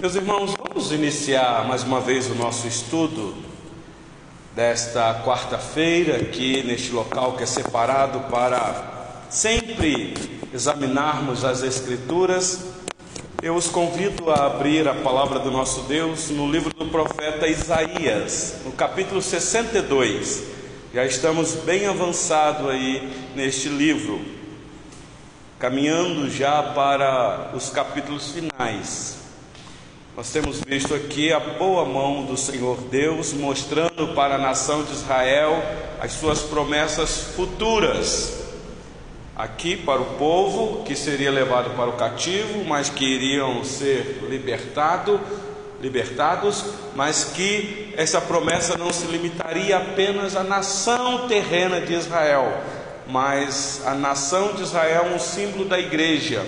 Meus irmãos, vamos iniciar mais uma vez o nosso estudo desta quarta-feira aqui neste local que é separado para sempre examinarmos as Escrituras. Eu os convido a abrir a palavra do nosso Deus no livro do profeta Isaías, no capítulo 62. Já estamos bem avançado aí neste livro, caminhando já para os capítulos finais. Nós temos visto aqui a boa mão do Senhor Deus mostrando para a nação de Israel as suas promessas futuras. Aqui para o povo que seria levado para o cativo, mas que iriam ser libertado, libertados, mas que essa promessa não se limitaria apenas à nação terrena de Israel, mas a nação de Israel um símbolo da igreja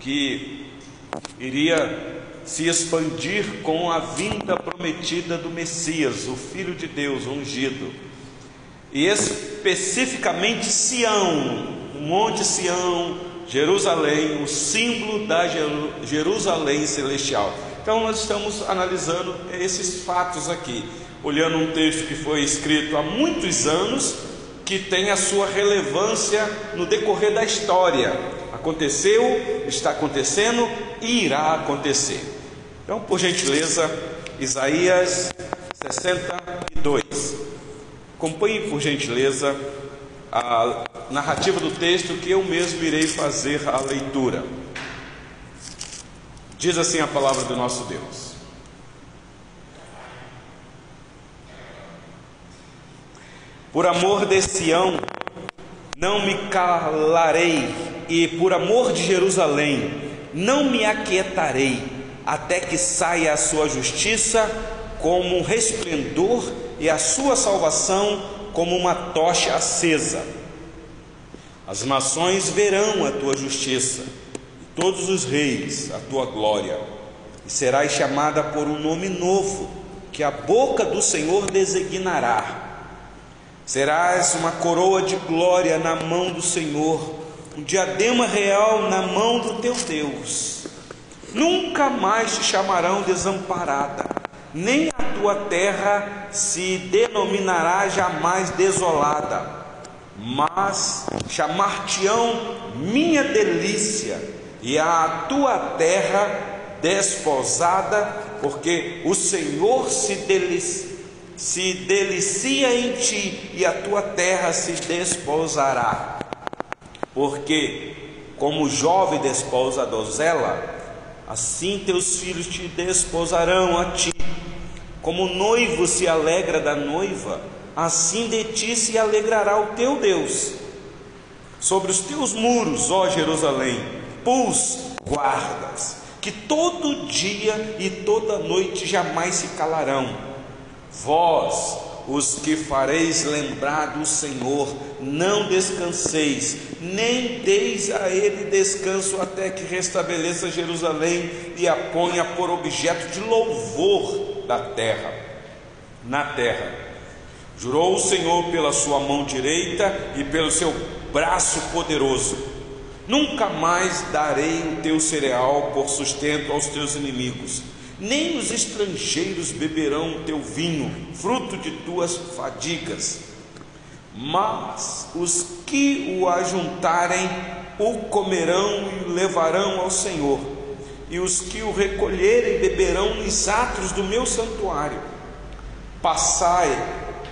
que iria se expandir com a vinda prometida do Messias, o Filho de Deus ungido. E especificamente Sião, o Monte Sião, Jerusalém, o símbolo da Jerusalém celestial. Então nós estamos analisando esses fatos aqui, olhando um texto que foi escrito há muitos anos, que tem a sua relevância no decorrer da história. Aconteceu, está acontecendo e irá acontecer. Então, por gentileza, Isaías 62. Acompanhe, por gentileza, a narrativa do texto que eu mesmo irei fazer a leitura. Diz assim a palavra do nosso Deus. Por amor de Sião, não me calarei, e por amor de Jerusalém, não me aquietarei até que saia a sua justiça como um resplendor e a sua salvação como uma tocha acesa. As nações verão a tua justiça, e todos os reis a tua glória, e serás chamada por um nome novo, que a boca do Senhor designará. Serás uma coroa de glória na mão do Senhor, um diadema real na mão do teu Deus nunca mais te chamarão desamparada, nem a tua terra se denominará jamais desolada, mas chamar-te-ão minha delícia, e a tua terra desposada, porque o Senhor se delicia, se delicia em ti, e a tua terra se desposará. Porque, como jovem desposa a donzela, assim teus filhos te desposarão a ti. Como o noivo se alegra da noiva, assim de ti se alegrará o teu Deus. Sobre os teus muros, ó Jerusalém, pus guardas, que todo dia e toda noite jamais se calarão. Vós, os que fareis lembrar do Senhor, não descanseis, nem deis a ele descanso até que restabeleça Jerusalém e a ponha por objeto de louvor da terra, na terra. Jurou o Senhor pela sua mão direita e pelo seu braço poderoso: Nunca mais darei o teu cereal por sustento aos teus inimigos nem os estrangeiros beberão teu vinho, fruto de tuas fadigas. Mas os que o ajuntarem o comerão e o levarão ao Senhor, e os que o recolherem beberão nos atos do meu santuário. Passai,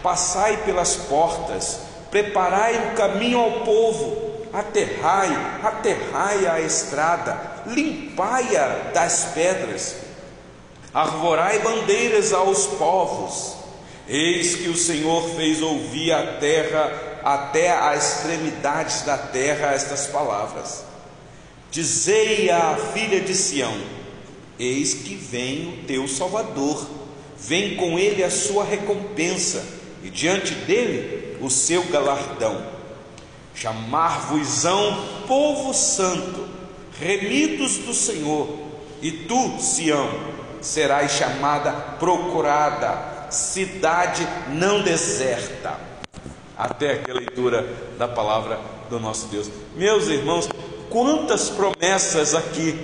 passai pelas portas, preparai o caminho ao povo, aterrai, aterrai a estrada, limpai-a das pedras arvorai bandeiras aos povos. Eis que o Senhor fez ouvir a terra até as extremidades da terra estas palavras. Dizei à filha de Sião: Eis que vem o teu Salvador, vem com ele a sua recompensa, e diante dele o seu galardão. Chamar-vos-ão povo santo, remidos do Senhor, e tu, Sião, serás chamada procurada, cidade não deserta. Até aqui a leitura da palavra do nosso Deus. Meus irmãos, quantas promessas aqui.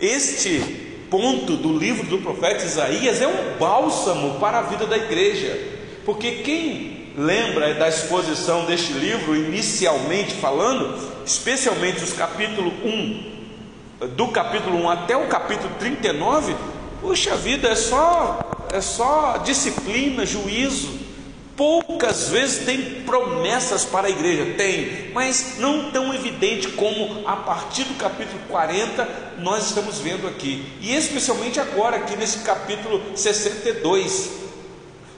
Este ponto do livro do profeta Isaías é um bálsamo para a vida da igreja, porque quem lembra da exposição deste livro, inicialmente falando, especialmente os capítulo 1, do capítulo 1 até o capítulo 39, puxa vida, é só, é só disciplina, juízo, Poucas vezes tem promessas para a igreja, tem, mas não tão evidente como a partir do capítulo 40 nós estamos vendo aqui, e especialmente agora, aqui nesse capítulo 62.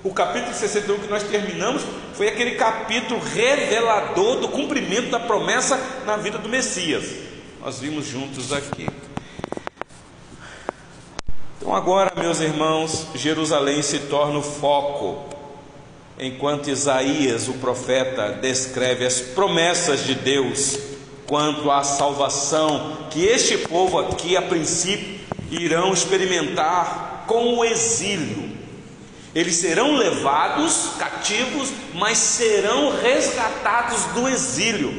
O capítulo 61 que nós terminamos foi aquele capítulo revelador do cumprimento da promessa na vida do Messias. Nós vimos juntos aqui. Então, agora, meus irmãos, Jerusalém se torna o foco enquanto Isaías, o profeta, descreve as promessas de Deus quanto à salvação que este povo aqui, a princípio, irão experimentar com o exílio. Eles serão levados cativos, mas serão resgatados do exílio.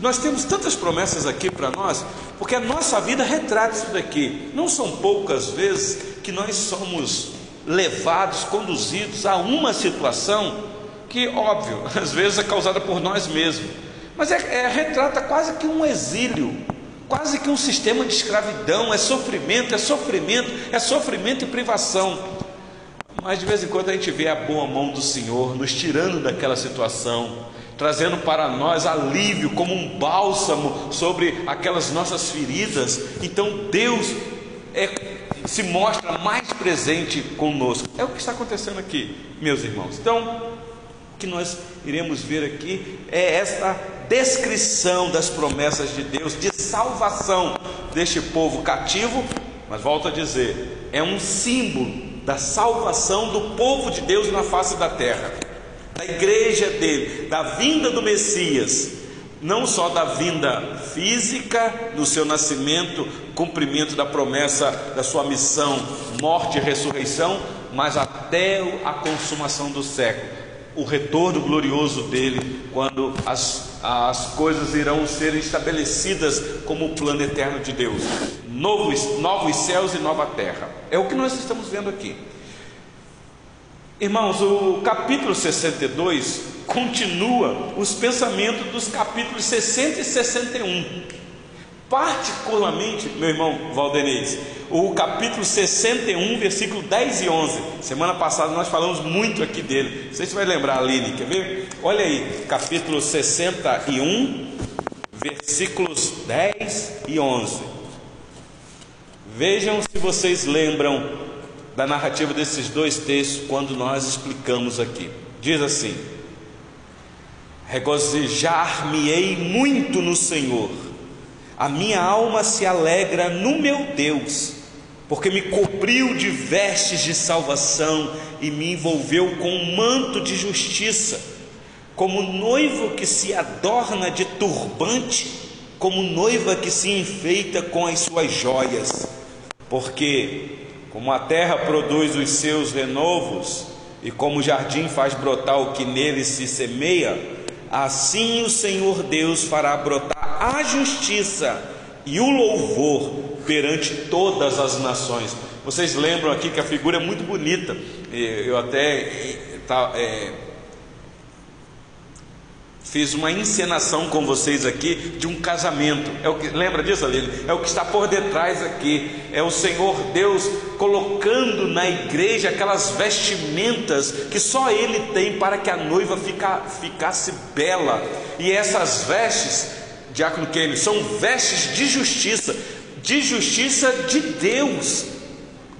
Nós temos tantas promessas aqui para nós, porque a nossa vida retrata isso daqui. Não são poucas vezes que nós somos levados, conduzidos a uma situação que, óbvio, às vezes é causada por nós mesmos, mas é, é, retrata quase que um exílio, quase que um sistema de escravidão, é sofrimento, é sofrimento, é sofrimento e privação. Mas de vez em quando a gente vê a boa mão do Senhor nos tirando daquela situação, trazendo para nós alívio como um bálsamo sobre aquelas nossas feridas. Então Deus é se mostra mais presente conosco. É o que está acontecendo aqui, meus irmãos. Então, o que nós iremos ver aqui é esta descrição das promessas de Deus de salvação deste povo cativo, mas volto a dizer, é um símbolo da salvação do povo de Deus na face da terra, da igreja dele, da vinda do Messias não só da vinda física, do seu nascimento, cumprimento da promessa da sua missão, morte e ressurreição, mas até a consumação do século, o retorno glorioso dele, quando as, as coisas irão ser estabelecidas como o plano eterno de Deus novos, novos céus e nova terra. É o que nós estamos vendo aqui. Irmãos, o capítulo 62 continua os pensamentos dos capítulos 60 e 61. Particularmente, meu irmão Valdenez, o capítulo 61, versículo 10 e 11. Semana passada nós falamos muito aqui dele. Você vai lembrar, Aline, quer ver? Olha aí, capítulo 61, versículos 10 e 11. Vejam se vocês lembram da narrativa desses dois textos quando nós explicamos aqui. Diz assim: Regozijar-me-ei muito no Senhor, a minha alma se alegra no meu Deus, porque me cobriu de vestes de salvação e me envolveu com um manto de justiça, como noivo que se adorna de turbante, como noiva que se enfeita com as suas joias, porque como a terra produz os seus renovos, e como o jardim faz brotar o que nele se semeia, assim o Senhor Deus fará brotar a justiça e o louvor perante todas as nações. Vocês lembram aqui que a figura é muito bonita. Eu até tá, é, Fiz uma encenação com vocês aqui de um casamento. É o que lembra disso, Aline? É o que está por detrás aqui. É o Senhor Deus colocando na igreja aquelas vestimentas que só Ele tem para que a noiva fica, ficasse bela. E essas vestes, Diácono Kenny, são vestes de justiça, de justiça de Deus.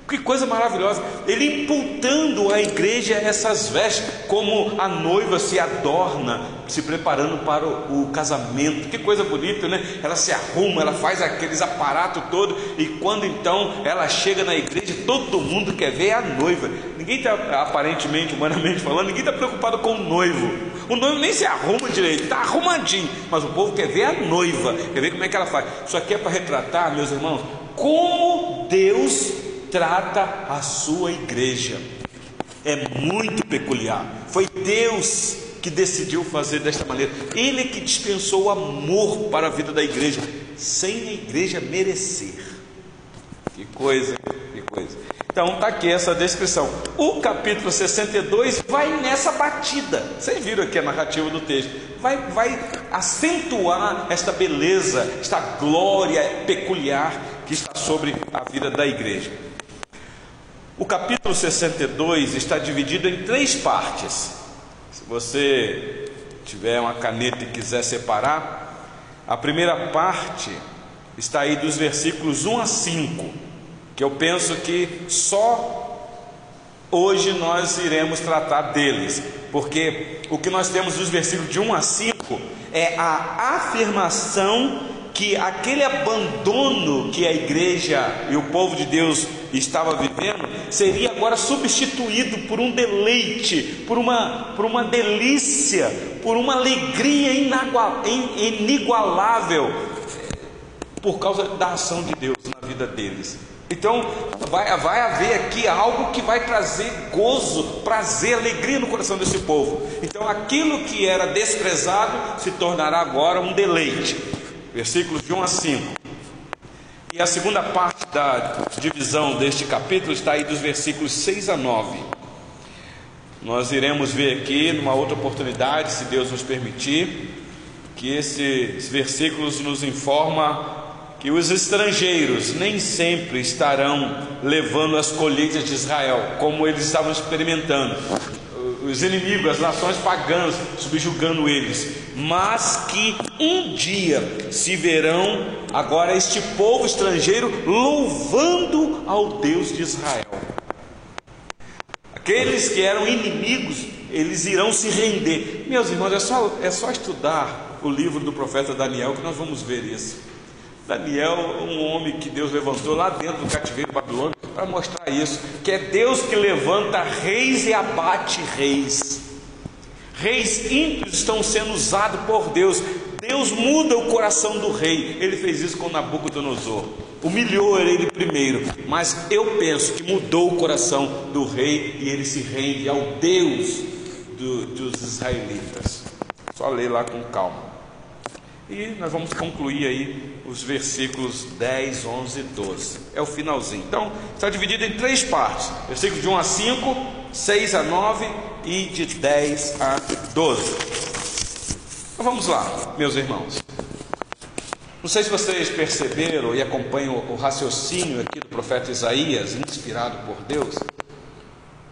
Que coisa maravilhosa! Ele imputando à igreja essas vestes, como a noiva se adorna, se preparando para o, o, casamento. Que coisa bonita, né? Ela se arruma, ela faz aqueles aparatos todo, e quando então ela chega na igreja, todo mundo quer ver a noiva. Ninguém está, aparentemente, humanamente falando, ninguém está preocupado com o noivo. O noivo nem se arruma direito, está arrumadinho, mas o povo quer ver a noiva, quer ver como é que ela faz. Isso aqui é para retratar, meus irmãos, como Deus trata a sua igreja. É muito peculiar. Foi Deus que decidiu fazer desta maneira. Ele que dispensou o amor para a vida da igreja, sem a igreja merecer. Que coisa, que coisa. Então está aqui essa descrição. O capítulo 62 vai nessa batida. Vocês viram aqui a narrativa do texto. Vai, vai acentuar esta beleza, esta glória peculiar que está sobre a vida da igreja. O capítulo 62 está dividido em três partes. Se você tiver uma caneta e quiser separar, a primeira parte está aí dos versículos 1 a 5, que eu penso que só hoje nós iremos tratar deles, porque o que nós temos dos versículos de 1 a 5 é a afirmação que aquele abandono que a igreja e o povo de Deus estava vivendo seria agora substituído por um deleite, por uma, por uma delícia, por uma alegria inigualável, por causa da ação de Deus na vida deles. Então, vai, vai haver aqui algo que vai trazer gozo, prazer, alegria no coração desse povo. Então, aquilo que era desprezado se tornará agora um deleite. Versículos de 1 a 5. E a segunda parte da divisão deste capítulo está aí dos versículos 6 a 9. Nós iremos ver aqui, numa outra oportunidade, se Deus nos permitir, que esses versículos nos informam que os estrangeiros nem sempre estarão levando as colheitas de Israel, como eles estavam experimentando os inimigos, as nações pagãs, subjugando eles, mas que um dia se verão agora este povo estrangeiro louvando ao Deus de Israel. Aqueles que eram inimigos, eles irão se render. Meus irmãos, é só, é só estudar o livro do profeta Daniel que nós vamos ver isso. Daniel, um homem que Deus levantou lá dentro do cativeiro babilônico para mostrar isso, que é Deus que levanta reis e abate reis. Reis ímpios estão sendo usados por Deus. Deus muda o coração do rei. Ele fez isso com Nabucodonosor. Humilhou ele primeiro, mas eu penso que mudou o coração do rei e ele se rende ao Deus do, dos israelitas. Só ler lá com calma. E nós vamos concluir aí os versículos 10, 11 e 12. É o finalzinho. Então, está dividido em três partes: versículos de 1 a 5, 6 a 9 e de 10 a 12. Então vamos lá, meus irmãos. Não sei se vocês perceberam e acompanham o raciocínio aqui do profeta Isaías, inspirado por Deus.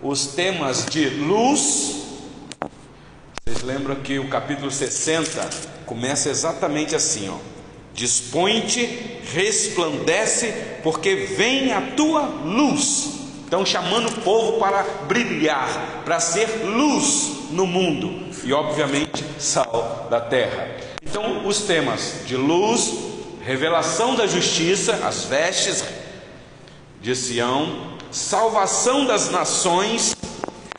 Os temas de luz. Vocês lembram que o capítulo 60 começa exatamente assim, ó. Dispõe-te, resplandece, porque vem a tua luz. Então, chamando o povo para brilhar, para ser luz no mundo e, obviamente, sal da terra. Então, os temas de luz, revelação da justiça, as vestes de Sião, salvação das nações,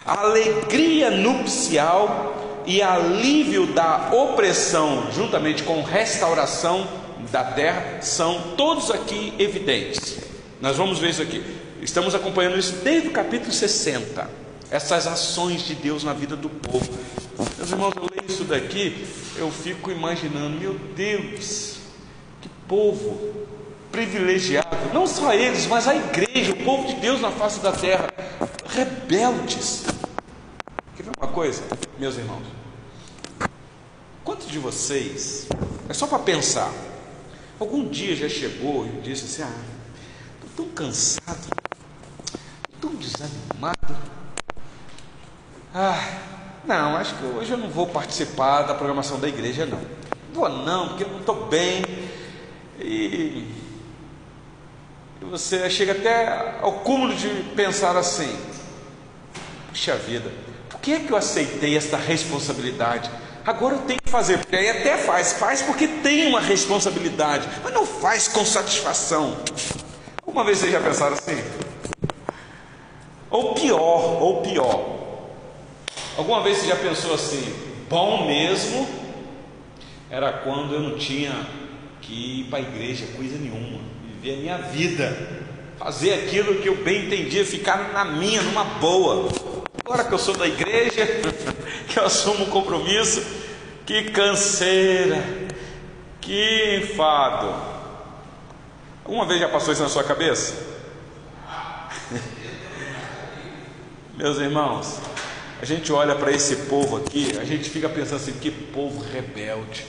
alegria nupcial e alívio da opressão, juntamente com restauração da terra, são todos aqui evidentes. Nós vamos ver isso aqui. Estamos acompanhando isso desde o capítulo 60. Essas ações de Deus na vida do povo. Meus irmãos, eu leio isso daqui, eu fico imaginando, meu Deus, que povo privilegiado, não só eles, mas a igreja, o povo de Deus na face da terra, rebeldes, Quer ver uma coisa, meus irmãos? Quantos de vocês, é só para pensar, algum dia já chegou e disse assim: Ah, estou tão cansado, tão desanimado. Ah, não, acho que hoje eu não vou participar da programação da igreja, não. Vou não, porque não estou bem. E você chega até ao cúmulo de pensar assim: puxa vida, que é que eu aceitei essa responsabilidade? Agora eu tenho que fazer, porque aí até faz, faz porque tem uma responsabilidade, mas não faz com satisfação. Uma vez vocês já pensaram assim? Ou pior, ou pior. Alguma vez você já pensou assim? Bom mesmo era quando eu não tinha que ir para a igreja, coisa nenhuma, viver a minha vida, fazer aquilo que eu bem entendia, ficar na minha, numa boa. Agora que eu sou da igreja, que eu assumo um compromisso, que canseira, que enfado. Alguma vez já passou isso na sua cabeça? Meus irmãos, a gente olha para esse povo aqui, a gente fica pensando assim: que povo rebelde,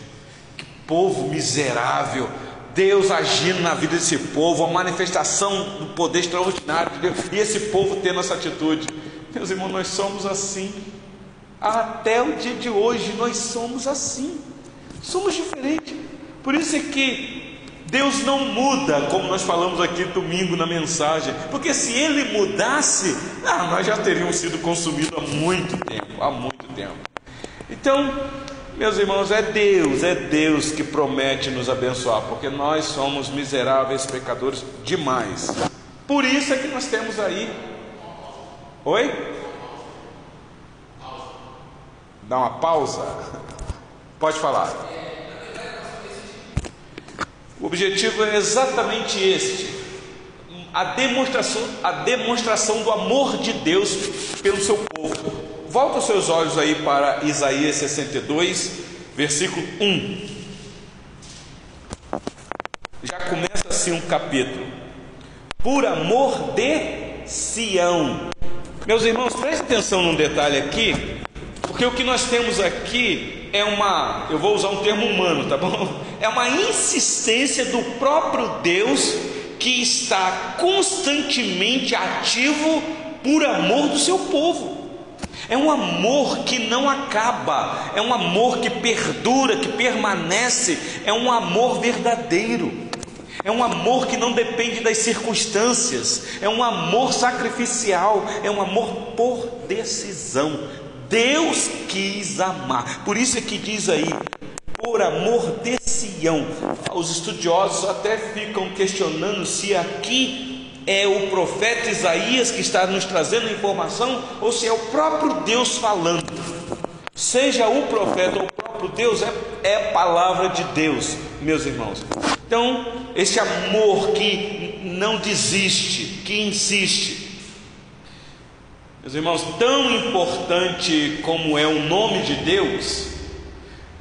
que povo miserável. Deus agindo na vida desse povo, a manifestação do poder extraordinário de Deus, e esse povo tendo essa atitude. Meus irmãos, nós somos assim. Até o dia de hoje nós somos assim. Somos diferentes. Por isso é que Deus não muda, como nós falamos aqui domingo na mensagem, porque se Ele mudasse, ah, nós já teríamos sido consumidos há muito tempo, há muito tempo. Então, meus irmãos, é Deus, é Deus que promete nos abençoar, porque nós somos miseráveis pecadores demais. Por isso é que nós temos aí. Oi? Dá uma pausa. Pode falar. O objetivo é exatamente este: a demonstração, a demonstração do amor de Deus pelo seu povo. Volta os seus olhos aí para Isaías 62, versículo 1. Já começa assim um capítulo. Por amor de Sião. Meus irmãos, prestem atenção num detalhe aqui, porque o que nós temos aqui é uma, eu vou usar um termo humano, tá bom? É uma insistência do próprio Deus que está constantemente ativo por amor do seu povo. É um amor que não acaba, é um amor que perdura, que permanece, é um amor verdadeiro. É um amor que não depende das circunstâncias, é um amor sacrificial, é um amor por decisão. Deus quis amar, por isso é que diz aí, por amor de Sião. Os estudiosos até ficam questionando se aqui é o profeta Isaías que está nos trazendo a informação ou se é o próprio Deus falando. Seja o profeta ou o próprio Deus, é, é palavra de Deus, meus irmãos. Então, esse amor que não desiste, que insiste, meus irmãos, tão importante como é o nome de Deus,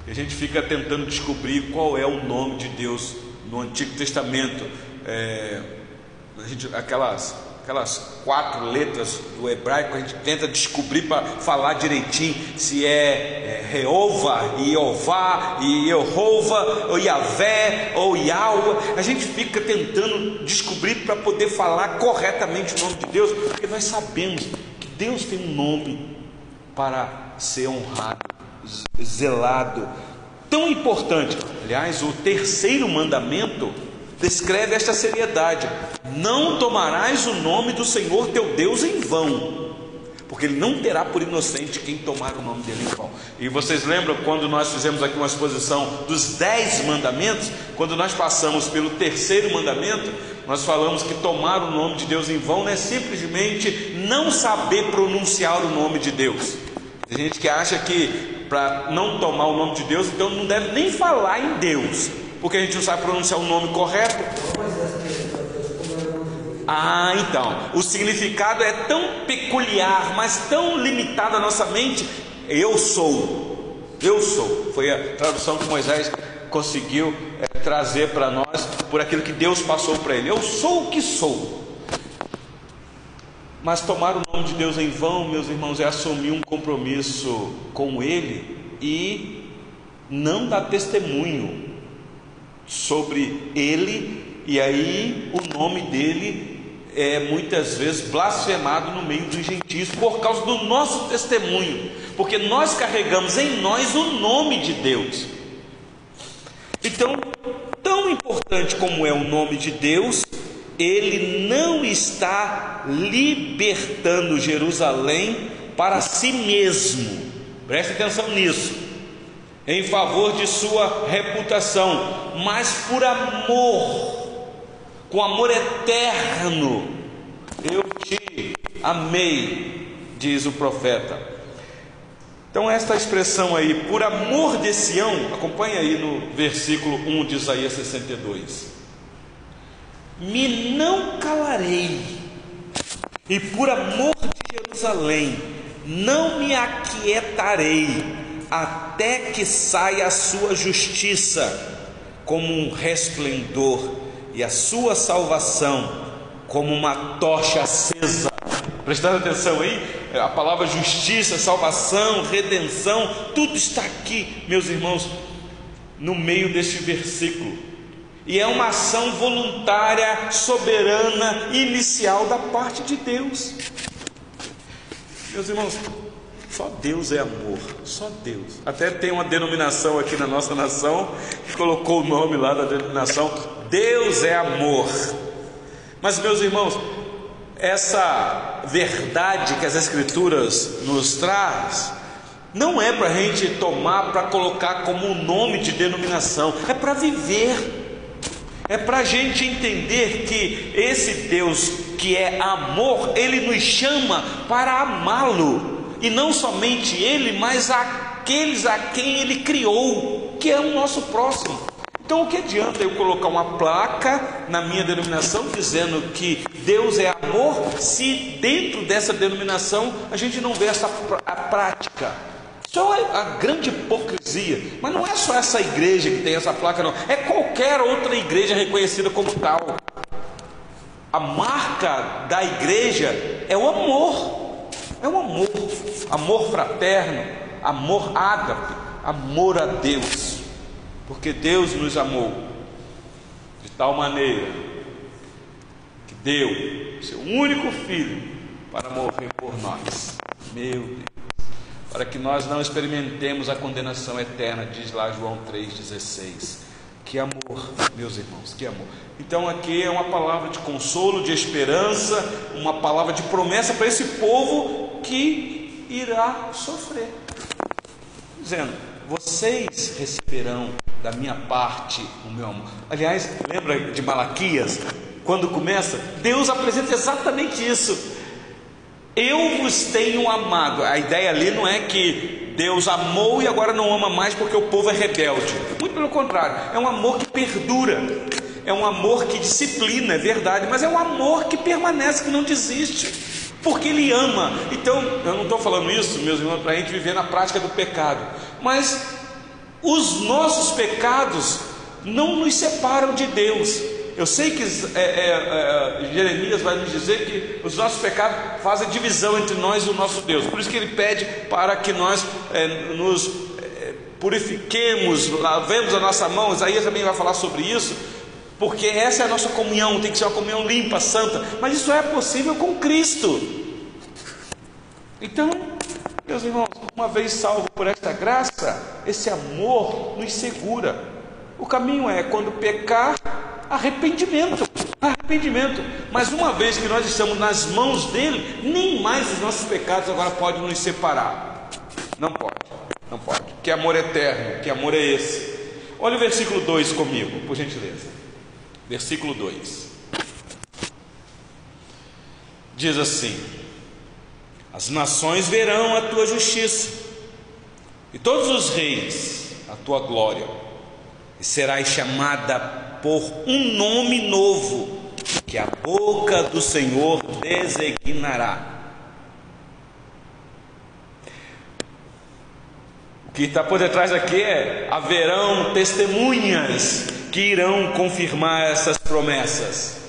a gente fica tentando descobrir qual é o nome de Deus no Antigo Testamento. É, a gente, aquelas, aquelas quatro letras do hebraico, a gente tenta descobrir para falar direitinho se é, é Reova, Iová, Iehova, ou Yavé, ou Yahweh. A gente fica tentando descobrir para poder falar corretamente o nome de Deus, porque nós sabemos Deus tem um nome para ser honrado, zelado, tão importante. Aliás, o terceiro mandamento descreve esta seriedade: não tomarás o nome do Senhor teu Deus em vão, porque ele não terá por inocente quem tomar o nome dele em vão. E vocês lembram quando nós fizemos aqui uma exposição dos dez mandamentos? Quando nós passamos pelo terceiro mandamento, nós falamos que tomar o nome de Deus em vão não é simplesmente não saber pronunciar o nome de Deus. Tem gente que acha que para não tomar o nome de Deus, então não deve nem falar em Deus, porque a gente não sabe pronunciar o nome correto. Ah, então, o significado é tão peculiar, mas tão limitado à nossa mente. Eu sou, eu sou. Foi a tradução que Moisés conseguiu é, trazer para nós por aquilo que Deus passou para ele. Eu sou o que sou. Mas tomar o nome de Deus em vão, meus irmãos, é assumir um compromisso com Ele e não dar testemunho sobre Ele, e aí o nome dele é muitas vezes blasfemado no meio dos gentios por causa do nosso testemunho, porque nós carregamos em nós o nome de Deus. Então, tão importante como é o nome de Deus, ele não está libertando Jerusalém para si mesmo. Preste atenção nisso. Em favor de sua reputação, mas por amor, com amor eterno. Eu te amei, diz o profeta. Então, esta expressão aí, por amor de Sião, acompanha aí no versículo 1 de Isaías 62. Me não calarei, e por amor de Jerusalém, não me aquietarei, até que saia a sua justiça como um resplendor, e a sua salvação como uma tocha acesa. Prestando atenção aí, a palavra justiça, salvação, redenção, tudo está aqui, meus irmãos, no meio deste versículo. E é uma ação voluntária, soberana, inicial da parte de Deus. Meus irmãos, só Deus é amor, só Deus. Até tem uma denominação aqui na nossa nação que colocou o nome lá da denominação Deus é amor. Mas, meus irmãos, essa verdade que as Escrituras nos traz, não é para a gente tomar para colocar como um nome de denominação, é para viver. É para a gente entender que esse Deus que é amor, Ele nos chama para amá-lo, e não somente Ele, mas aqueles a quem Ele criou, que é o nosso próximo. Então, o que adianta eu colocar uma placa na minha denominação dizendo que Deus é amor, se dentro dessa denominação a gente não vê essa a prática? Só a grande hipocrisia. Mas não é só essa igreja que tem essa placa, não. É qualquer outra igreja reconhecida como tal. A marca da igreja é o amor. É o amor. Amor fraterno, amor ágape, amor a Deus. Porque Deus nos amou de tal maneira que deu seu único filho para morrer por nós. Meu Deus para que nós não experimentemos a condenação eterna, diz lá João 3,16. Que amor, meus irmãos, que amor. Então aqui é uma palavra de consolo, de esperança, uma palavra de promessa para esse povo que irá sofrer. Dizendo: vocês receberão da minha parte o meu amor. Aliás, lembra de Malaquias? Quando começa, Deus apresenta exatamente isso. Eu vos tenho amado. A ideia ali não é que Deus amou e agora não ama mais porque o povo é rebelde. Muito pelo contrário, é um amor que perdura. É um amor que disciplina, é verdade, mas é um amor que permanece, que não desiste, porque Ele ama. Então, eu não estou falando isso, meus irmãos, para a gente viver na prática do pecado, mas os nossos pecados não nos separam de Deus, eu sei que é, é, é, Jeremias vai nos dizer que os nossos pecados fazem divisão entre nós e o nosso Deus. Por isso que ele pede para que nós é, nos é, purifiquemos, lavemos a nossa mão. Isaías também vai falar sobre isso. Porque essa é a nossa comunhão, tem que ser uma comunhão limpa, santa. Mas isso é possível com Cristo. Então, meus irmãos, uma vez salvo por esta graça, esse amor nos segura. O caminho é quando pecar, arrependimento. Arrependimento. Mas uma vez que nós estamos nas mãos dele, nem mais os nossos pecados agora podem nos separar. Não pode, não pode. Que amor eterno, que amor é esse? Olha o versículo 2 comigo, por gentileza. Versículo 2. Diz assim: As nações verão a tua justiça, e todos os reis a tua glória, e serás chamada por um nome novo que a boca do Senhor designará. O que está por detrás aqui é: haverão testemunhas que irão confirmar essas promessas.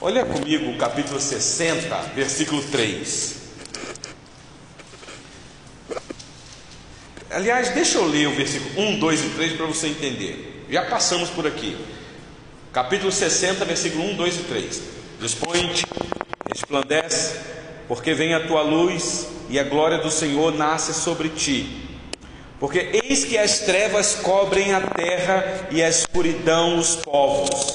Olha comigo o capítulo 60, versículo 3. Aliás, deixa eu ler o versículo 1, 2 e 3 para você entender. Já passamos por aqui. Capítulo 60, versículo 1, 2 e 3. Dispõe-te, resplandece, porque vem a tua luz e a glória do Senhor nasce sobre ti. Porque eis que as trevas cobrem a terra e a escuridão os povos,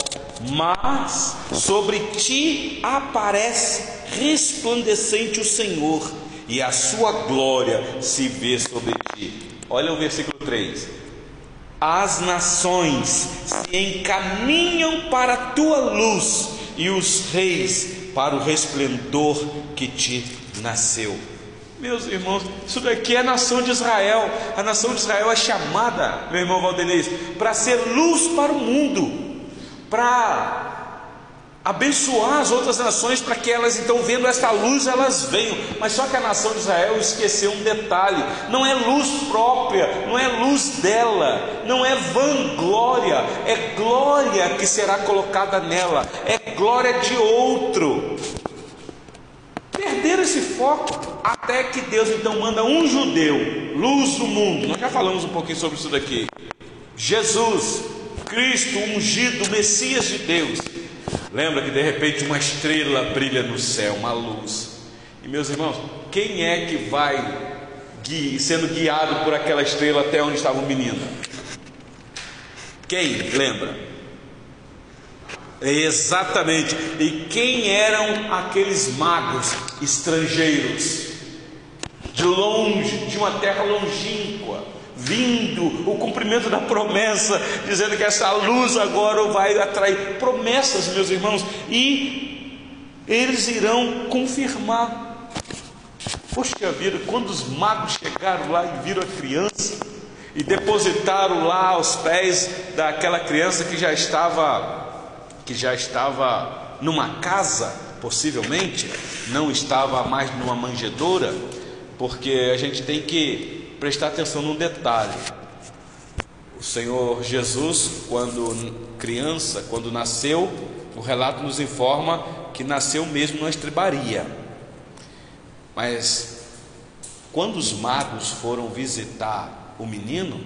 mas sobre ti aparece resplandecente o Senhor, e a sua glória se vê sobre ti. Olha o versículo 3 as nações se encaminham para a tua luz e os reis para o resplendor que te nasceu. Meus irmãos, isso daqui é a nação de Israel. A nação de Israel é chamada, meu irmão Valdenez, para ser luz para o mundo, para abençoar as outras nações para que elas então vendo esta luz elas venham. Mas só que a nação de Israel esqueceu um detalhe: não é luz própria, não é luz dela, não é vanglória, é glória que será colocada nela, é glória de outro. Perderam esse foco até que Deus então manda um judeu, luz do mundo. Nós já falamos um pouquinho sobre isso daqui. Jesus, Cristo ungido, Messias de Deus Lembra que de repente uma estrela brilha no céu, uma luz. E meus irmãos, quem é que vai sendo guiado por aquela estrela até onde estava o menino? Quem lembra? Exatamente. E quem eram aqueles magos estrangeiros? De longe, de uma terra longínqua vindo o cumprimento da promessa, dizendo que essa luz agora vai atrair promessas, meus irmãos, e eles irão confirmar. Poxa vida, quando os magos chegaram lá e viram a criança e depositaram lá aos pés daquela criança que já estava que já estava numa casa, possivelmente, não estava mais numa manjedoura, porque a gente tem que prestar atenção num detalhe. O Senhor Jesus, quando criança, quando nasceu, o relato nos informa que nasceu mesmo numa estrebaria. Mas quando os magos foram visitar o menino,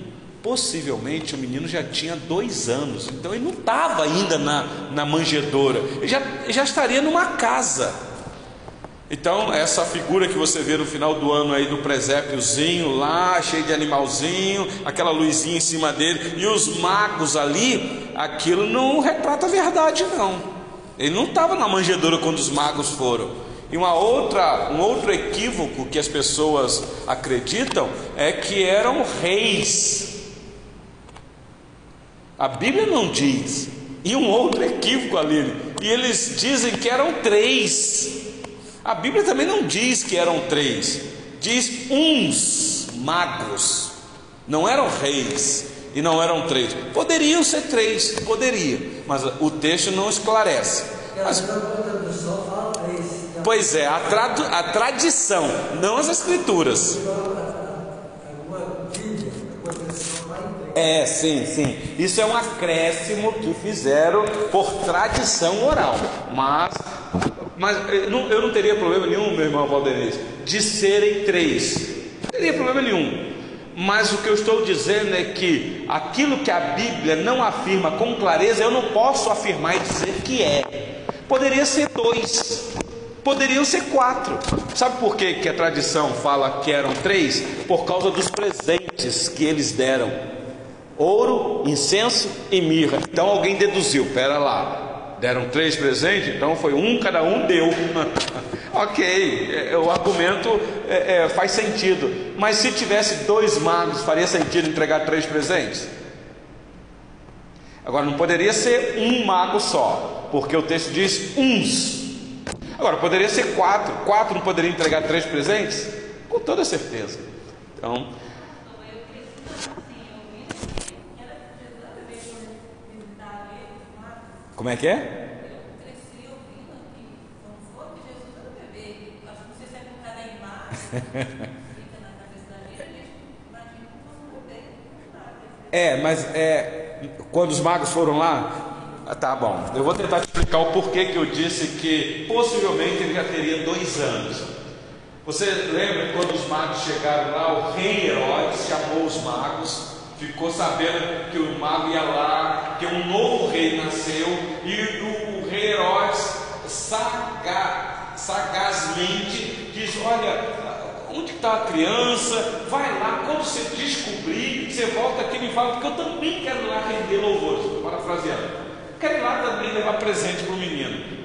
possivelmente o menino já tinha dois anos, então ele não estava ainda na, na manjedoura, ele já, ele já estaria numa casa. Então, essa figura que você vê no final do ano aí do presépiozinho lá, cheio de animalzinho, aquela luzinha em cima dele, e os magos ali, aquilo não retrata a verdade, não. Ele não estava na manjedoura quando os magos foram. E uma outra, um outro equívoco que as pessoas acreditam é que eram reis. A Bíblia não diz. E um outro equívoco ali. E eles dizem que eram três. A Bíblia também não diz que eram três, diz uns magos, não eram reis e não eram três. Poderiam ser três, poderia, mas o texto não esclarece. Mas, pois é, a, tradu, a tradição, não as escrituras. É, sim, sim. Isso é um acréscimo que fizeram por tradição oral. Mas mas eh, eu não teria problema nenhum, meu irmão Valdeniz, de serem três. Não teria problema nenhum. Mas o que eu estou dizendo é que aquilo que a Bíblia não afirma com clareza, eu não posso afirmar e dizer que é. Poderia ser dois, poderiam ser quatro. Sabe por que, que a tradição fala que eram três? Por causa dos presentes que eles deram: ouro, incenso e mirra. Então alguém deduziu: pera lá, deram três presentes, então foi um, cada um deu. ok, é, é, o argumento é, é, faz sentido. Mas se tivesse dois magos, faria sentido entregar três presentes? Agora, não poderia ser um mago só, porque o texto diz uns. Agora, poderia ser quatro. Quatro não poderiam entregar três presentes? Com toda certeza. Então, Como é que é? É, mas é, quando os magos foram lá, ah, tá bom. Eu vou tentar te explicar o porquê que eu disse que possivelmente ele já teria dois anos. Você lembra quando os magos chegaram lá, o rei Herodes chamou os magos ficou sabendo que o mago ia lá, que um novo rei nasceu, e o, rei Herodes saga, sagazmente diz: Olha, onde está a criança? Vai lá, quando você descobrir, você volta aqui e me fala, porque eu também quero ir lá render louvores. Parafraseando, quero ir lá também levar presente para o menino.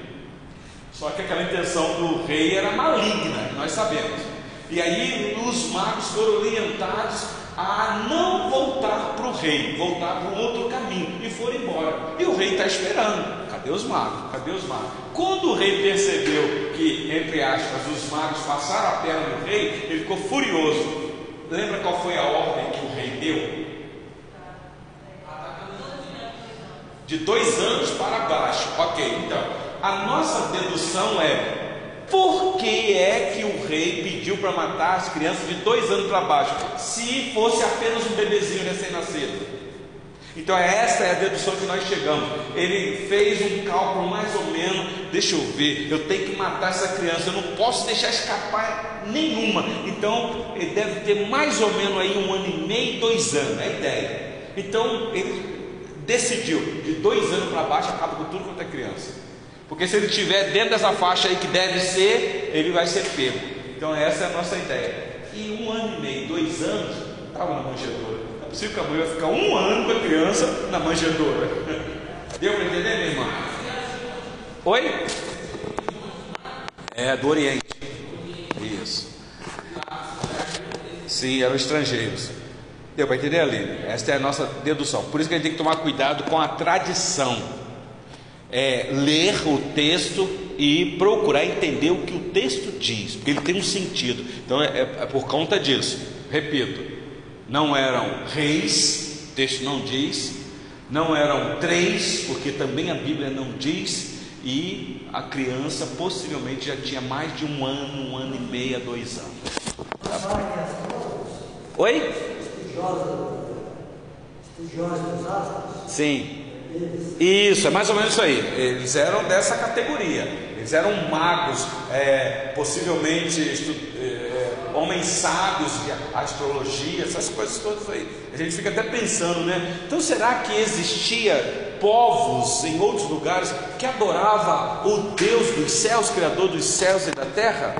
Só que aquela intenção do rei era maligna, nós sabemos. E aí os magos foram orientados a não voltar para o rei, voltar para um outro caminho e foram embora. E o rei está esperando. Cadê os magos? Cadê os magos? Quando o rei percebeu que, entre aspas, os magos passaram a perna do rei, ele ficou furioso. Lembra qual foi a ordem que o rei deu? De dois anos para baixo. Ok, então, A nossa dedução é: por que é que o rei pediu para matar as crianças de dois anos para baixo, se fosse apenas um bebezinho recém-nascido? Então essa é a dedução que nós chegamos. Ele fez um cálculo mais ou menos. Deixa eu ver, eu tenho que matar essa criança, eu não posso deixar escapar nenhuma. Então ele deve ter mais ou menos aí um ano e meio, dois anos, é a ideia. Então ele decidiu, de dois anos para baixo acaba com tudo quanto é criança. Porque se ele estiver dentro dessa faixa aí que deve ser, ele vai ser pego. Então essa é a nossa ideia. E um ano e meio, dois anos, estava na manjedoura. É possível que a mãe vai ficar um ano com a criança na manjedoura. Deu para entender, minha irmã? Oi? É, do Oriente. Isso. Sim, eram estrangeiros. Deu para entender, ali? Esta é a nossa dedução. Por isso que a gente tem que tomar cuidado com a tradição. É, ler o texto e procurar entender o que o texto diz, porque ele tem um sentido. Então é, é, é por conta disso. Repito, não eram reis, o texto não diz, não eram três, porque também a Bíblia não diz, e a criança possivelmente já tinha mais de um ano, um ano e meio, dois anos. Tá Oi? Sim. Isso, é mais ou menos isso aí. Eles eram dessa categoria. Eles eram magos, é, possivelmente estu, é, homens sábios de astrologia, essas coisas todas aí. A gente fica até pensando, né? Então será que existia povos em outros lugares que adorava o Deus dos céus, Criador dos céus e da terra?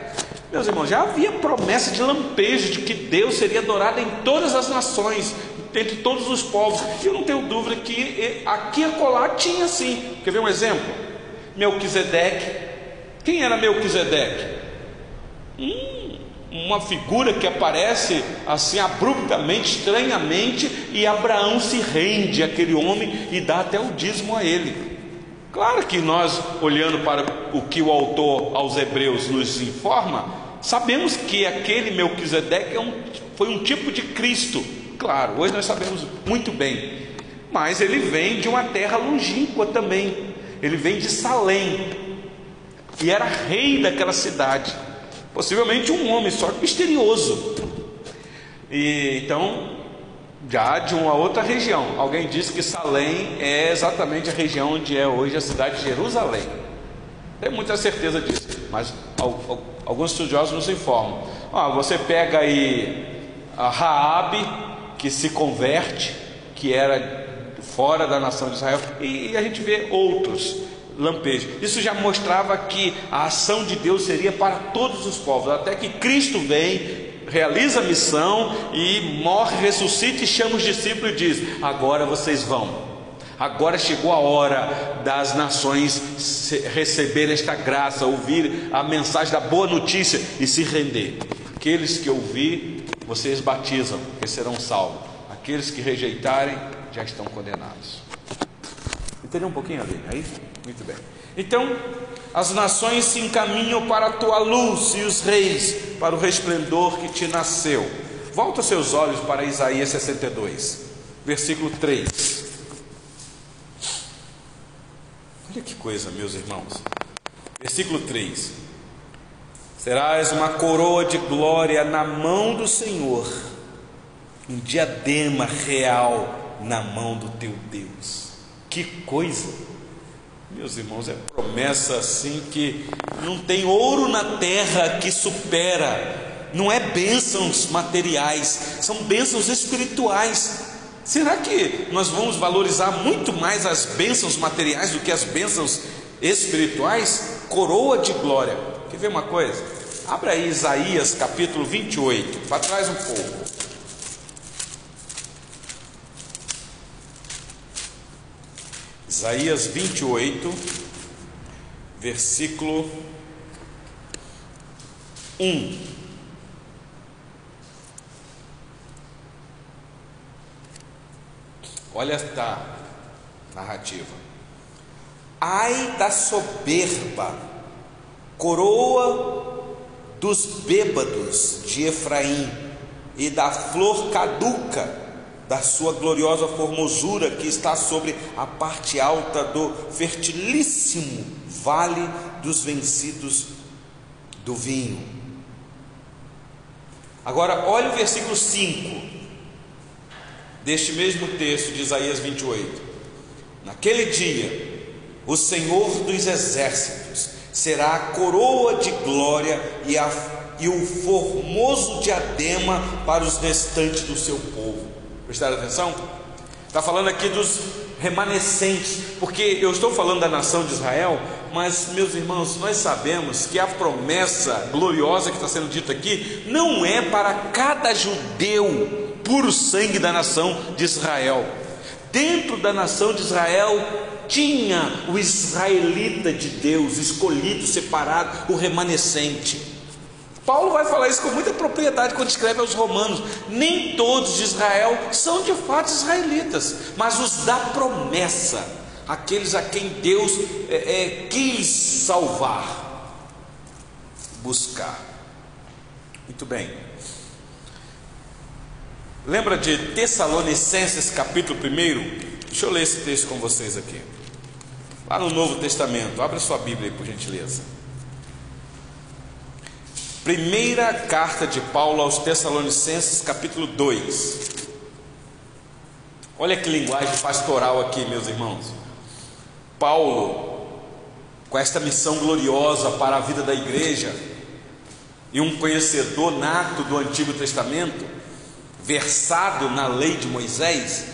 Meus irmãos, já havia promessa de lampejo de que Deus seria adorado em todas as nações, entre todos os povos. E eu não tenho dúvida que aqui e acolá tinha sim. Quer ver um exemplo? Melquisedeque. Quem era Melquisedeque? Hum, uma figura que aparece assim abruptamente, estranhamente, e Abraão se rende àquele homem e dá até o dízimo a ele. Claro que nós, olhando para o que o autor aos Hebreus nos informa, Sabemos que aquele Melquisedeque é um, foi um tipo de Cristo, claro, hoje nós sabemos muito bem, mas ele vem de uma terra longínqua também, ele vem de Salém, e era rei daquela cidade, possivelmente um homem só misterioso, e então, já de uma outra região, alguém disse que Salém é exatamente a região onde é hoje a cidade de Jerusalém, tem muita certeza disso, mas Alguns estudiosos nos informam. Ah, você pega aí a Raabe, que se converte, que era fora da nação de Israel, e, a gente vê outros lampejos. Isso já mostrava que a ação de Deus seria para todos os povos, até que Cristo vem, realiza a missão e morre, ressuscita e chama os discípulos e diz: Agora vocês vão Agora chegou a hora das nações receberem esta graça, ouvir a mensagem da boa notícia e se render. Aqueles que ouvir, vocês batizam, que serão salvos. Aqueles que rejeitarem, já estão condenados. Entendeu um pouquinho ali? Aí? Muito bem. Então, as nações se encaminham para a tua luz e os reis para o resplendor que te nasceu. Volta seus olhos para Isaías 62, versículo 3. Olha que coisa, meus irmãos. Versículo 3: Serás uma coroa de glória na mão do Senhor, um diadema real na mão do teu Deus. Que coisa! Meus irmãos, é promessa assim que não tem ouro na terra que supera, não é bênçãos materiais, são bênçãos espirituais. Será que nós vamos valorizar muito mais as bênçãos materiais do que as bênçãos espirituais? Coroa de glória. Quer ver uma coisa? Abra aí Isaías capítulo 28, para trás um pouco. Isaías 28, versículo 1. Olha esta narrativa. Ai da soberba, coroa dos bêbados de Efraim e da flor caduca da sua gloriosa formosura que está sobre a parte alta do fertilíssimo vale dos vencidos do vinho. Agora, olha o versículo 5 deste mesmo texto de Isaías 28. Naquele dia, o Senhor dos exércitos será a coroa de glória e, a, e o formoso diadema para os restantes do seu povo. Prestaram atenção? Está falando aqui dos remanescentes, porque eu estou falando da nação de Israel, mas meus irmãos, nós sabemos que a promessa gloriosa que está sendo dita aqui não é para cada judeu puro sangue da nação de Israel. Dentro da nação de Israel tinha o israelita de Deus, escolhido, separado, o remanescente. Paulo vai falar isso com muita propriedade quando escreve aos Romanos. Nem todos de Israel são de fato israelitas, mas os da promessa, aqueles a quem Deus é, é, quis salvar, buscar. Muito bem. Lembra de Tessalonicenses capítulo 1? Deixa eu ler esse texto com vocês aqui. Lá no Novo Testamento, abra sua Bíblia aí por gentileza. Primeira carta de Paulo aos Tessalonicenses, capítulo 2. Olha que linguagem pastoral aqui, meus irmãos. Paulo, com esta missão gloriosa para a vida da igreja, e um conhecedor nato do Antigo Testamento, versado na lei de Moisés,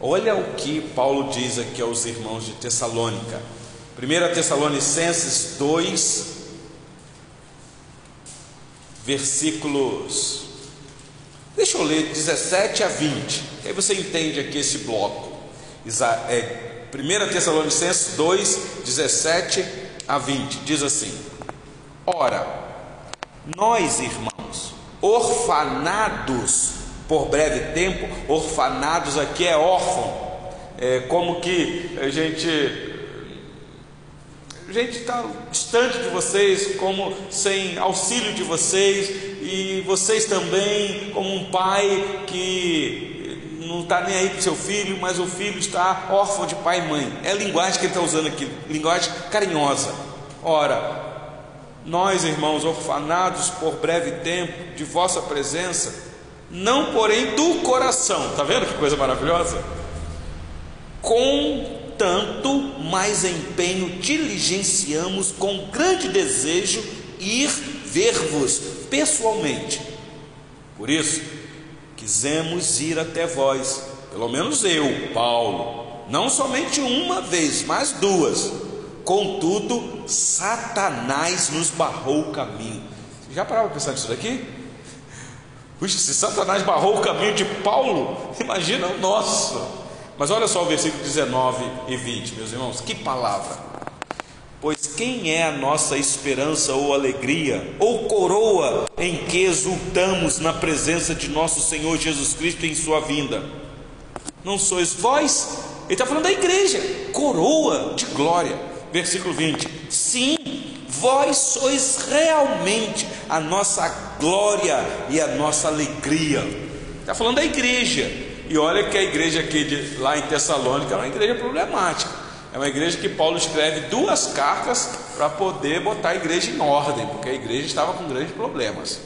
olha o que Paulo diz aqui aos irmãos de Tessalônica. 1 Tessalonicenses 2, versículos. Deixa eu ler 17 a 20, aí você entende aqui esse bloco. É, 1 Tessalonicenses 2, 17 a 20, diz assim: Ora, nós irmãos, orfanados por breve tempo, orfanados aqui é órfão, é como que a gente a gente está distante de vocês, como sem auxílio de vocês, e vocês também, como um pai que não está nem aí para o seu filho, mas o filho está órfão de pai e mãe. É a linguagem que ele está usando aqui, linguagem carinhosa. Ora, nós, irmãos, orfanados por breve tempo de vossa presença, não porém do coração, está vendo que coisa maravilhosa? Com tanto mais empenho diligenciamos com grande desejo ir ver-vos pessoalmente. Por isso, quisemos ir até vós, pelo menos eu, Paulo, não somente uma vez, mas duas. Contudo, Satanás nos barrou o caminho. Já parava para pensar nisso daqui? Puxa, se Satanás barrou o caminho de Paulo, imagina o nosso. Mas olha só o versículo 19 e 20, meus irmãos, que palavra. Pois quem é a nossa esperança ou alegria, ou coroa em que exultamos na presença de nosso Senhor Jesus Cristo em Sua vinda? Não sois vós? Ele está falando da igreja, coroa de glória. Versículo 20: Sim, vós sois realmente a nossa glória e a nossa alegria. Está falando da igreja, e olha que a igreja aqui de, lá em Tessalônica é uma igreja problemática. É uma igreja que Paulo escreve duas cartas para poder botar a igreja em ordem, porque a igreja estava com grandes problemas.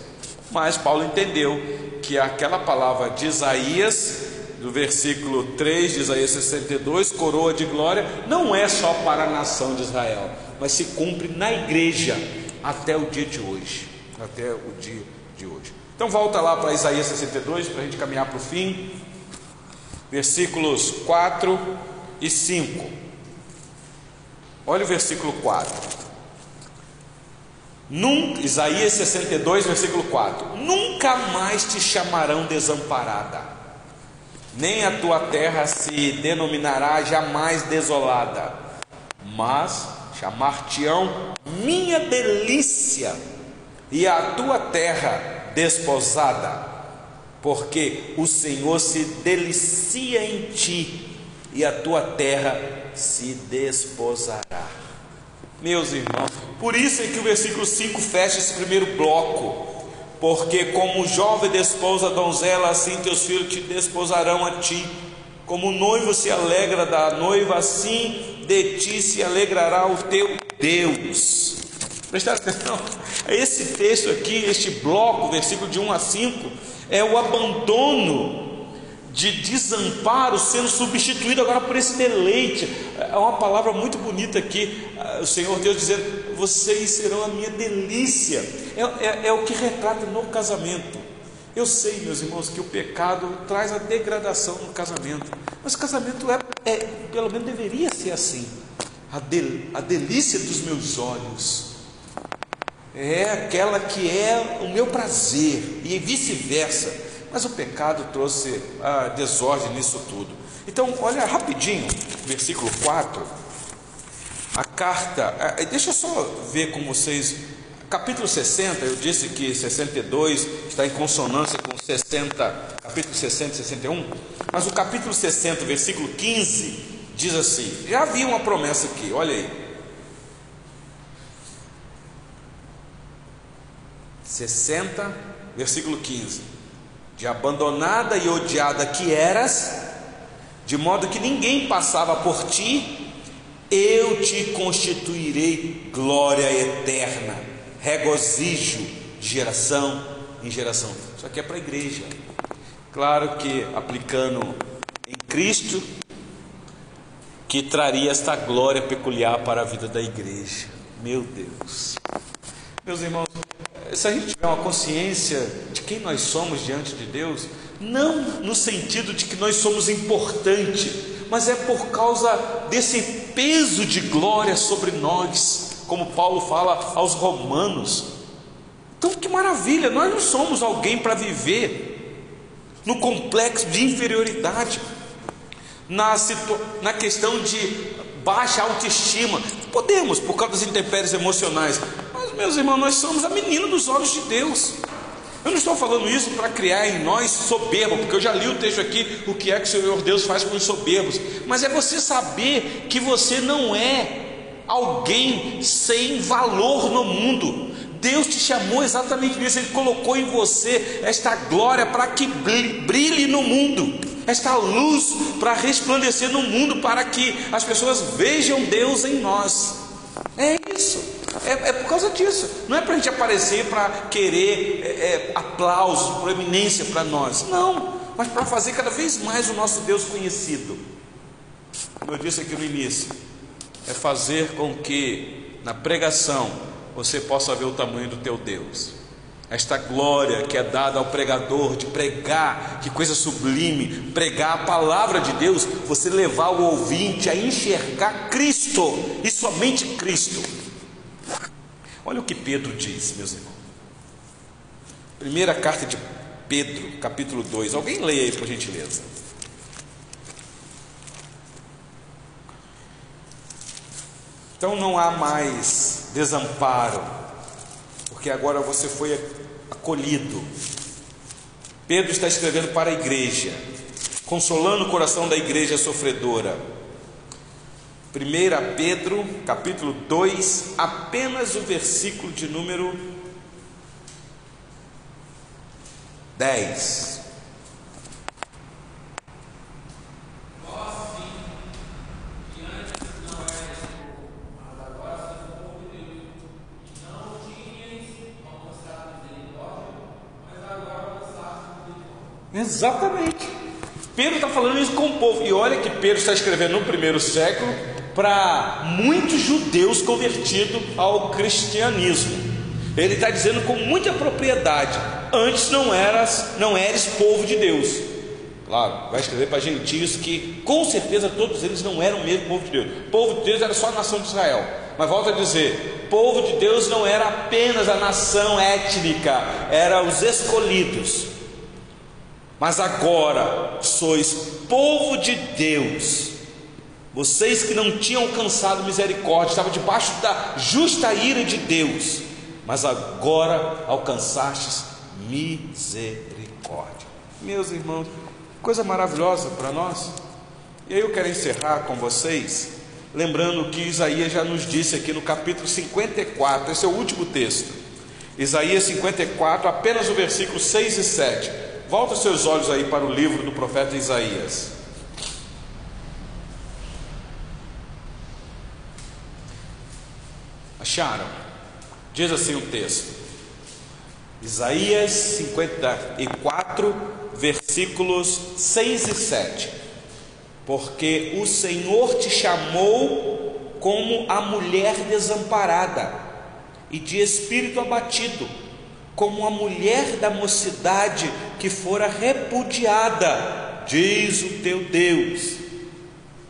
Mas Paulo entendeu que aquela palavra de Isaías, do versículo 3 de Isaías 62, coroa de glória, não é só para a nação de Israel, mas se cumpre na igreja até o dia de hoje. Até o dia de hoje. Então volta lá para Isaías 62 para a gente caminhar para o fim versículos 4 e 5. Olha o versículo 4. Nunca, Isaías 62, versículo 4: Nunca mais te chamarão desamparada, nem a tua terra se denominará jamais desolada, mas chamar-te-ão minha delícia, e a tua terra desposada porque o Senhor se delicia em ti e a tua terra se desposará. Meus irmãos, por isso é que o versículo 5 fecha esse primeiro bloco. Porque como o jovem desposa a donzela, assim teus filhos te desposarão a ti. Como o noivo se alegra da noiva, assim de ti se alegrará o teu Deus. Prestar atenção, esse texto aqui, este bloco, versículo de 1 a 5, é o abandono de desamparo sendo substituído agora por esse deleite. É uma palavra muito bonita aqui, o Senhor Deus dizendo: Vocês serão a minha delícia. É, é, é o que retrata no casamento. Eu sei, meus irmãos, que o pecado traz a degradação no casamento, mas o casamento é, é pelo menos deveria ser assim. A, del, a delícia dos meus olhos é aquela que é o meu prazer, e vice-versa. Mas o pecado trouxe a desordem nisso tudo. Então, olha rapidinho, versículo 4. A carta, deixa eu só ver com vocês. Capítulo 60, eu disse que 62 está em consonância com 60, capítulo 60 e 61. Mas o capítulo 60, versículo 15, diz assim: já havia uma promessa aqui, olha aí. 60, versículo 15: De abandonada e odiada que eras, de modo que ninguém passava por ti, eu te constituirei glória eterna, regozijo de geração em geração. Isso aqui é para a igreja. Claro que aplicando em Cristo, que traria esta glória peculiar para a vida da igreja. Meu Deus. Meus irmãos, se a gente tiver uma consciência de quem nós somos diante de Deus, não no sentido de que nós somos importantes, mas é por causa desse peso de glória sobre nós, como Paulo fala aos Romanos. Então, que maravilha, nós não somos alguém para viver no complexo de inferioridade, na, na questão de baixa autoestima. Podemos, por causa das intempéries emocionais, meus irmãos, nós somos a menina dos olhos de Deus. Eu não estou falando isso para criar em nós soberba, porque eu já li o texto aqui, o que é que o Senhor Deus faz com os soberbos, mas é você saber que você não é alguém sem valor no mundo. Deus te chamou exatamente nisso, Ele colocou em você esta glória para que brilhe no mundo, esta luz para resplandecer no mundo, para que as pessoas vejam Deus em nós. É isso. É, é por causa disso. Não é para a gente aparecer para querer é, é, aplausos, proeminência para nós. Não. Mas para fazer cada vez mais o nosso Deus conhecido. Como eu disse aqui no início, é fazer com que na pregação você possa ver o tamanho do teu Deus. Esta glória que é dada ao pregador de pregar, que coisa sublime, pregar a palavra de Deus, você levar o ouvinte a enxergar Cristo e somente Cristo. Olha o que Pedro diz, meus irmãos. Primeira carta de Pedro, capítulo 2. Alguém leia aí, por gentileza. Então não há mais desamparo, porque agora você foi acolhido. Pedro está escrevendo para a igreja, consolando o coração da igreja sofredora 1 Pedro, capítulo 2, apenas o versículo de número 10. Exatamente. Pedro está falando isso com o povo. E olha que Pedro está escrevendo no primeiro século para muitos judeus convertidos ao cristianismo. Ele está dizendo com muita propriedade: antes não eras, não eres povo de Deus. Claro, vai escrever para gentios que com certeza todos eles não eram mesmo povo de Deus. Povo de Deus era só a nação de Israel. Mas volta a dizer: povo de Deus não era apenas a nação étnica, era os escolhidos. Mas agora sois povo de Deus vocês que não tinham alcançado misericórdia, estavam debaixo da justa ira de Deus, mas agora alcançastes misericórdia. Meus irmãos, coisa maravilhosa para nós. E aí eu quero encerrar com vocês, lembrando que Isaías já nos disse aqui no capítulo 54, esse é o último texto. Isaías 54, apenas o versículo 6 e 7. Volta os seus olhos aí para o livro do profeta Isaías. Acharam? Diz assim o texto. Isaías 54, versículos 6 e 7. Porque o Senhor te chamou como a mulher desamparada e de espírito abatido, como a mulher da mocidade que fora repudiada, diz o teu Deus.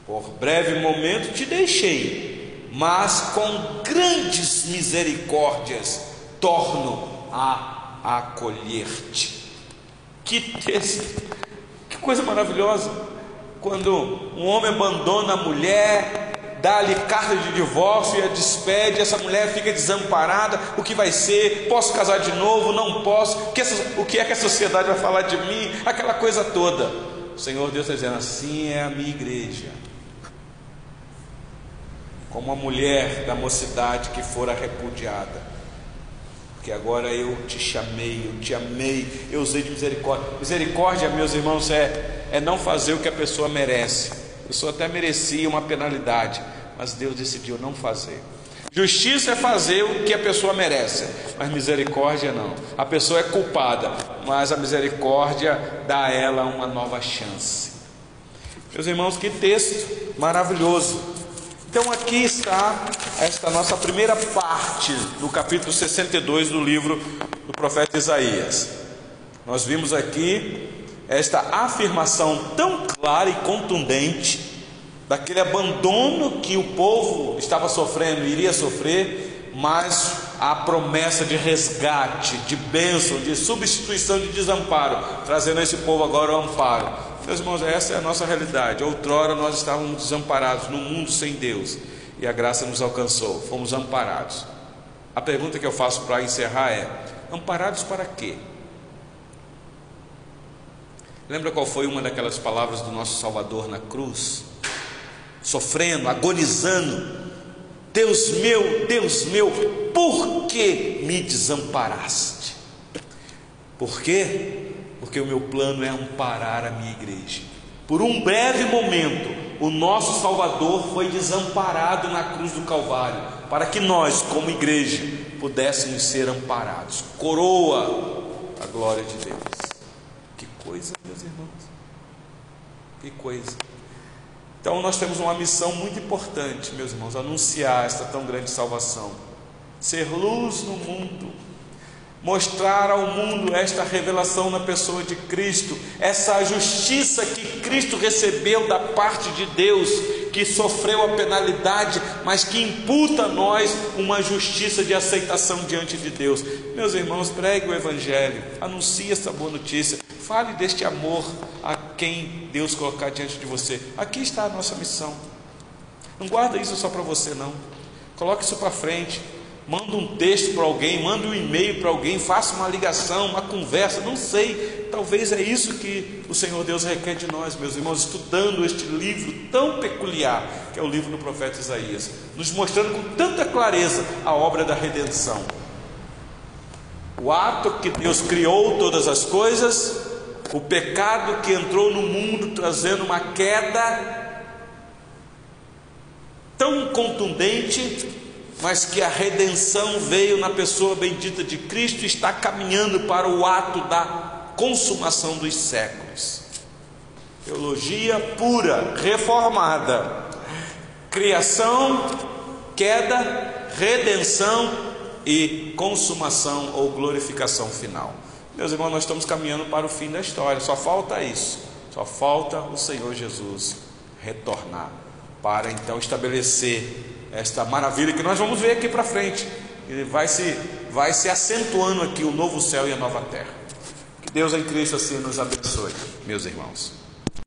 Por breve momento te deixei, mas com grandes misericórdias torno a acolher-te. Que texto, que coisa maravilhosa! Quando um homem abandona a mulher, dá-lhe carta de divórcio e a despede, essa mulher fica desamparada: o que vai ser? Posso casar de novo? Não posso? O que, é que a sociedade vai falar de mim? Aquela coisa toda. O Senhor Deus está dizendo: assim é a minha igreja como a mulher da mocidade que fora repudiada. Porque agora eu te chamei, eu te amei, eu usei de misericórdia. Misericórdia, meus irmãos, é, é não fazer o que a pessoa merece. Pessoa até merecia uma penalidade, mas Deus decidiu não fazer. Justiça é fazer o que a pessoa merece, mas misericórdia não. A pessoa é culpada, mas a misericórdia dá a ela uma nova chance. Meus irmãos, que texto maravilhoso. Então aqui está esta nossa primeira parte do capítulo 62 do livro do profeta Isaías. Nós vimos aqui esta afirmação tão clara e contundente daquele abandono que o povo estava sofrendo e iria sofrer, mas a promessa de resgate, de bênção, de substituição de desamparo, trazendo esse povo agora o amparo. Meus irmãos, essa é a nossa realidade. Outrora nós estávamos desamparados no mundo sem Deus e a graça nos alcançou, fomos amparados. A pergunta que eu faço para encerrar é: amparados para quê? Lembra qual foi uma daquelas palavras do nosso Salvador na cruz? Sofrendo, agonizando. Deus meu, Deus meu, por que me desamparaste? Por quê? porque o meu plano é amparar a minha igreja. Por um breve momento, o nosso Salvador foi desamparado na cruz do Calvário, para que nós, como igreja, pudéssemos ser amparados. Coroa a glória de Deus. Coisa, meus irmãos. Que coisa. Então nós temos uma missão muito importante, meus irmãos, anunciar esta tão grande salvação. Ser luz no mundo mostrar ao mundo esta revelação na pessoa de Cristo, essa justiça que Cristo recebeu da parte de Deus, que sofreu a penalidade, mas que imputa a nós uma justiça de aceitação diante de Deus. Meus irmãos, pregue o Evangelho, anuncie essa boa notícia, fale deste amor a quem Deus colocar diante de você. Aqui está a nossa missão. Não guarda isso só para você, não. Coloque isso para frente manda um texto para alguém, manda um e-mail para alguém, faça uma ligação, uma conversa, não sei. Talvez é isso que o Senhor Deus requer de nós, meus irmãos, estudando este livro tão peculiar, que é o livro do profeta Isaías, nos mostrando com tanta clareza a obra da redenção. O ato que Deus criou todas as coisas, o pecado que entrou no mundo trazendo uma queda tão contundente mas que a redenção veio na pessoa bendita de Cristo e está caminhando para o ato da consumação dos séculos. Teologia pura, reformada. Criação, queda, redenção e consumação ou glorificação final. Meus irmãos, nós estamos caminhando para o fim da história, só falta isso. Só falta o Senhor Jesus retornar para então estabelecer esta maravilha que nós vamos ver aqui para frente. Ele vai se, vai se acentuando aqui o novo céu e a nova terra. Deus em Cristo assim nos abençoe, meus irmãos.